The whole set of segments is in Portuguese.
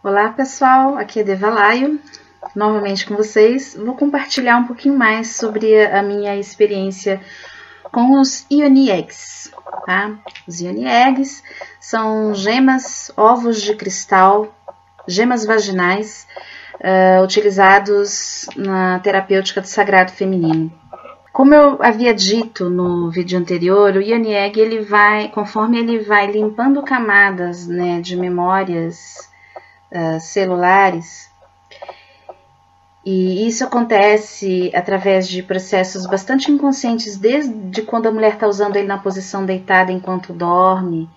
Olá pessoal, aqui é Devalaio, novamente com vocês. Vou compartilhar um pouquinho mais sobre a minha experiência com os Ioni Eggs. Tá? Os Ioni Eggs são gemas, ovos de cristal, gemas vaginais uh, utilizados na terapêutica do sagrado feminino. Como eu havia dito no vídeo anterior, o Ioni Egg ele vai, conforme ele vai limpando camadas né, de memórias uh, celulares, e isso acontece através de processos bastante inconscientes, desde quando a mulher está usando ele na posição deitada enquanto dorme,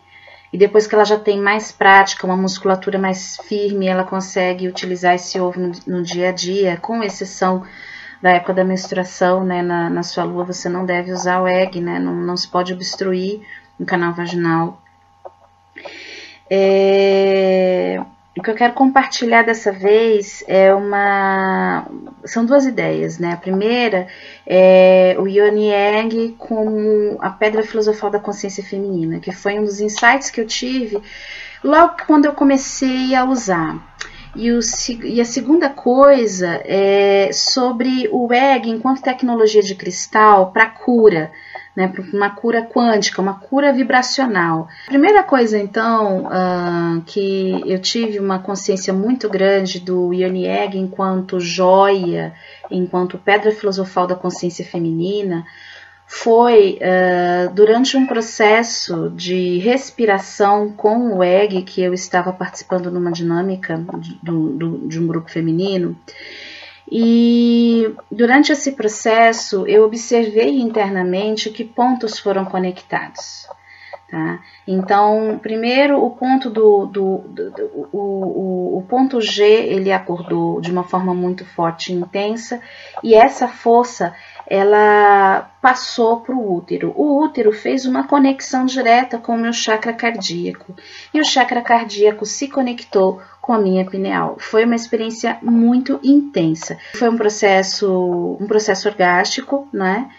e depois que ela já tem mais prática, uma musculatura mais firme, ela consegue utilizar esse ovo no, no dia a dia, com exceção da época da menstruação, né? Na, na sua lua você não deve usar o egg, né? Não, não se pode obstruir o canal vaginal. É, o que eu quero compartilhar dessa vez é uma. São duas ideias, né? A primeira é o Yoni Egg como a pedra filosofal da consciência feminina, que foi um dos insights que eu tive logo quando eu comecei a usar. E, o, e, a segunda coisa é sobre o egg enquanto tecnologia de cristal para cura né, para uma cura quântica, uma cura vibracional. A primeira coisa, então, uh, que eu tive uma consciência muito grande do Yoni Egg enquanto joia, enquanto pedra filosofal da consciência feminina, foi uh, durante um processo de respiração com o egg que eu estava participando numa dinâmica do, do, de um grupo feminino e durante esse processo eu observei internamente que pontos foram conectados. Tá? Então, primeiro o ponto do, do, do, do o, o, o, ponto G ele acordou de uma forma muito forte e intensa e essa força ela passou para o útero. O útero fez uma conexão direta com o meu chakra cardíaco e o chakra cardíaco se conectou com a minha pineal. Foi uma experiência muito intensa. Foi um processo, um processo orgástico, né?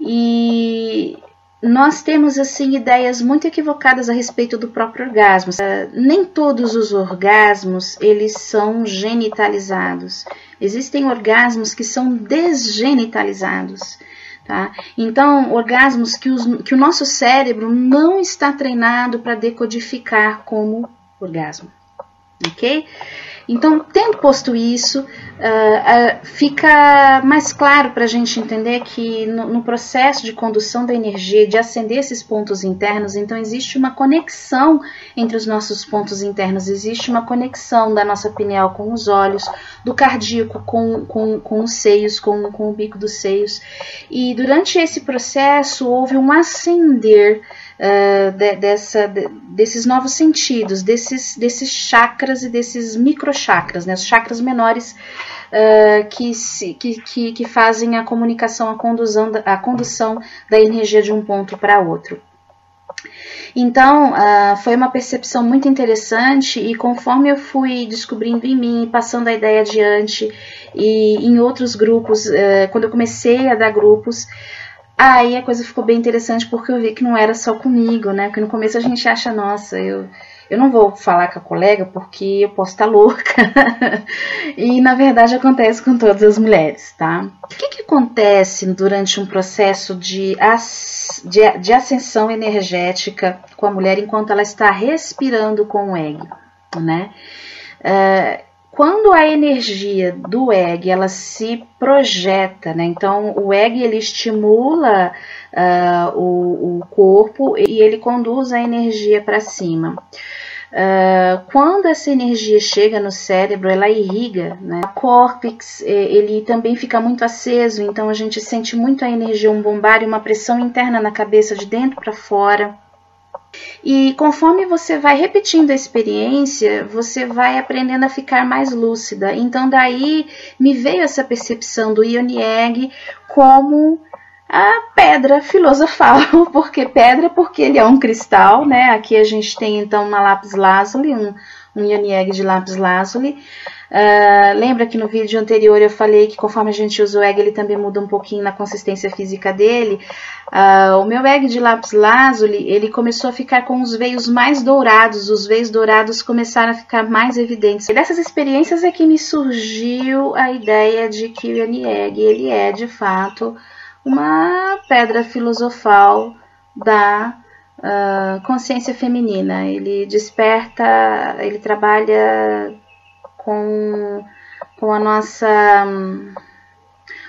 E nós temos assim ideias muito equivocadas a respeito do próprio orgasmo. Uh, nem todos os orgasmos eles são genitalizados. Existem orgasmos que são desgenitalizados. Tá? Então, orgasmos que, os, que o nosso cérebro não está treinado para decodificar como orgasmo. Ok? Então, tendo posto isso, uh, uh, fica mais claro para a gente entender que no, no, processo de condução da energia, de acender esses pontos internos, então existe uma conexão entre os nossos pontos internos, existe uma conexão da nossa pineal com os olhos, do cardíaco com, com, com os seios, com, com o bico dos seios. E durante esse processo houve um acender uh, de, dessa, de, desses novos sentidos, desses, desses chakras e desses microchakras, né, os chakras menores uh, que, se, que, que, que, fazem a comunicação, a condução, a condução da energia de um ponto para outro. Então, uh, foi uma percepção muito interessante e conforme eu fui descobrindo em mim, passando a ideia adiante e em outros grupos, uh, quando eu comecei a dar grupos, Aí a coisa ficou bem interessante porque eu vi que não era só comigo, né? Porque no começo a gente acha, nossa, eu, eu não vou falar com a colega porque eu posso estar louca. e na verdade acontece com todas as mulheres, tá? O que, que acontece durante um processo de, as, de, de ascensão energética com a mulher enquanto ela está respirando com o egg, né? Uh, quando a energia do egg ela se projeta, né? Então o egg ele estimula uh, o, o, corpo e ele conduz a energia para cima. Uh, quando essa energia chega no cérebro, ela irriga, né? O córtex ele também fica muito aceso, então a gente sente muito a energia, um bombário, uma pressão interna na cabeça de dentro para fora. E conforme você vai repetindo a experiência, você vai aprendendo a ficar mais lúcida. Então, daí me veio essa percepção do Ionieg como a pedra filosofal, porque pedra porque ele é um cristal, né? Aqui a gente tem então uma lápis lazuli, um, um Yoni Egg de lápis lazuli. Uh, lembra que no vídeo anterior eu falei que conforme a gente usa o egg, ele também muda um pouquinho na consistência física dele. Uh, o meu egg de lápis lazuli, ele começou a ficar com os veios mais dourados, os veios dourados começaram a ficar mais evidentes. E dessas experiências é que me surgiu a ideia de que o Egg, ele é de fato uma pedra filosofal da uh, consciência feminina. Ele desperta, ele trabalha com, com a nossa.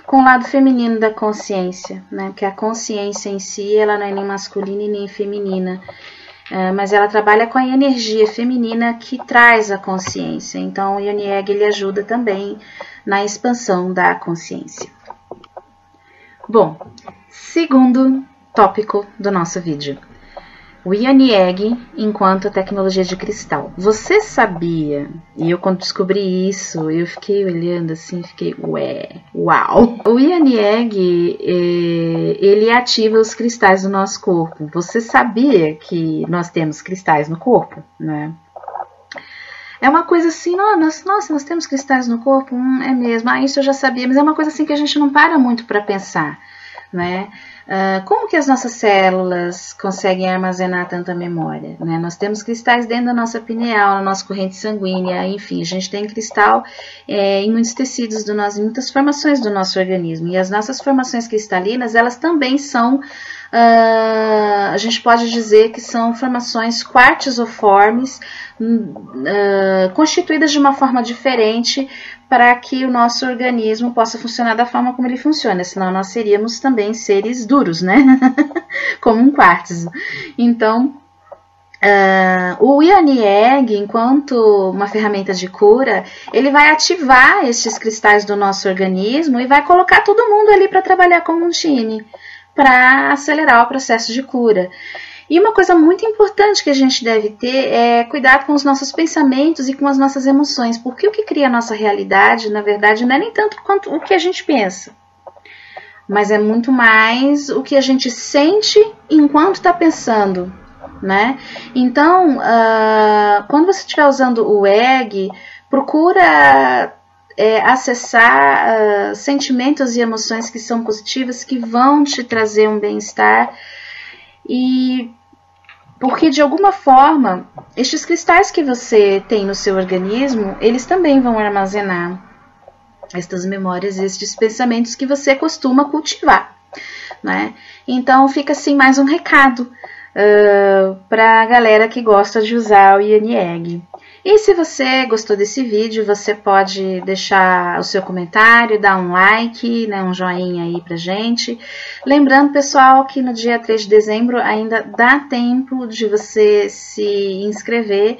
com o lado feminino da consciência, né? Que a consciência em si, ela não é nem masculina e nem feminina. Uh, mas ela trabalha com a energia feminina que traz a consciência. Então, o Yonieg ele ajuda também na expansão da consciência. Bom, segundo tópico do nosso vídeo. O Egg enquanto tecnologia de cristal. Você sabia? E eu quando descobri isso, eu fiquei olhando assim, fiquei, ué, uau. O Egg, eh, ele ativa os cristais do nosso corpo. Você sabia que nós temos cristais no corpo, né? É uma coisa assim, nossa, nossa, nós temos cristais no corpo? Hum, é mesmo, ah, isso eu já sabia, mas é uma coisa assim que a gente não para muito para pensar, né? Uh, como que as nossas células conseguem armazenar tanta memória? Né? Nós temos cristais dentro da nossa pineal, na nossa corrente sanguínea, enfim, a gente tem cristal é, em muitos tecidos do nosso, em muitas formações do nosso organismo. E as nossas formações cristalinas, elas também são Uh, a gente pode dizer que são formações quartzoformes uh, constituídas de uma forma diferente para que o nosso organismo possa funcionar da forma como ele funciona, senão nós seríamos também seres duros, né? como um quartzo. Então, Uh, o Ioni Egg, enquanto uma ferramenta de cura, ele vai ativar esses cristais do nosso organismo e vai colocar todo mundo ali para trabalhar como um time para acelerar o processo de cura. E uma coisa muito importante que a gente deve ter é cuidado com os nossos pensamentos e com as nossas emoções, porque o que cria a nossa realidade, na verdade, não é nem tanto quanto o que a gente pensa, mas é muito mais o que a gente sente enquanto está pensando, né? Então, uh, quando você estiver usando o egg, procura é, acessar uh, sentimentos e emoções que são positivas, que vão te trazer um bem-estar. E porque de alguma forma, estes cristais que você tem no seu organismo, eles também vão armazenar estas memórias, estes pensamentos que você costuma cultivar, né? Então fica assim mais um recado uh, para a galera que gosta de usar o Egg. E se você gostou desse vídeo, você pode deixar o seu comentário, dar um like, né, um joinha aí pra gente. Lembrando, pessoal, que no dia 3 de dezembro ainda dá tempo de você se inscrever.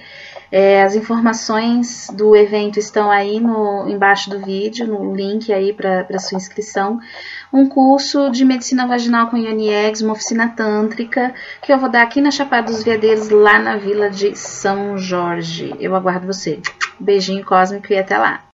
É, as informações do evento estão aí no, embaixo do vídeo, no link aí para sua inscrição um curso de medicina vaginal com Yoni Eggs, uma oficina tântrica, que eu vou dar aqui na Chapada dos Veadeiros, lá na vila de São Jorge. Eu aguardo você. Beijinho cósmico e até lá!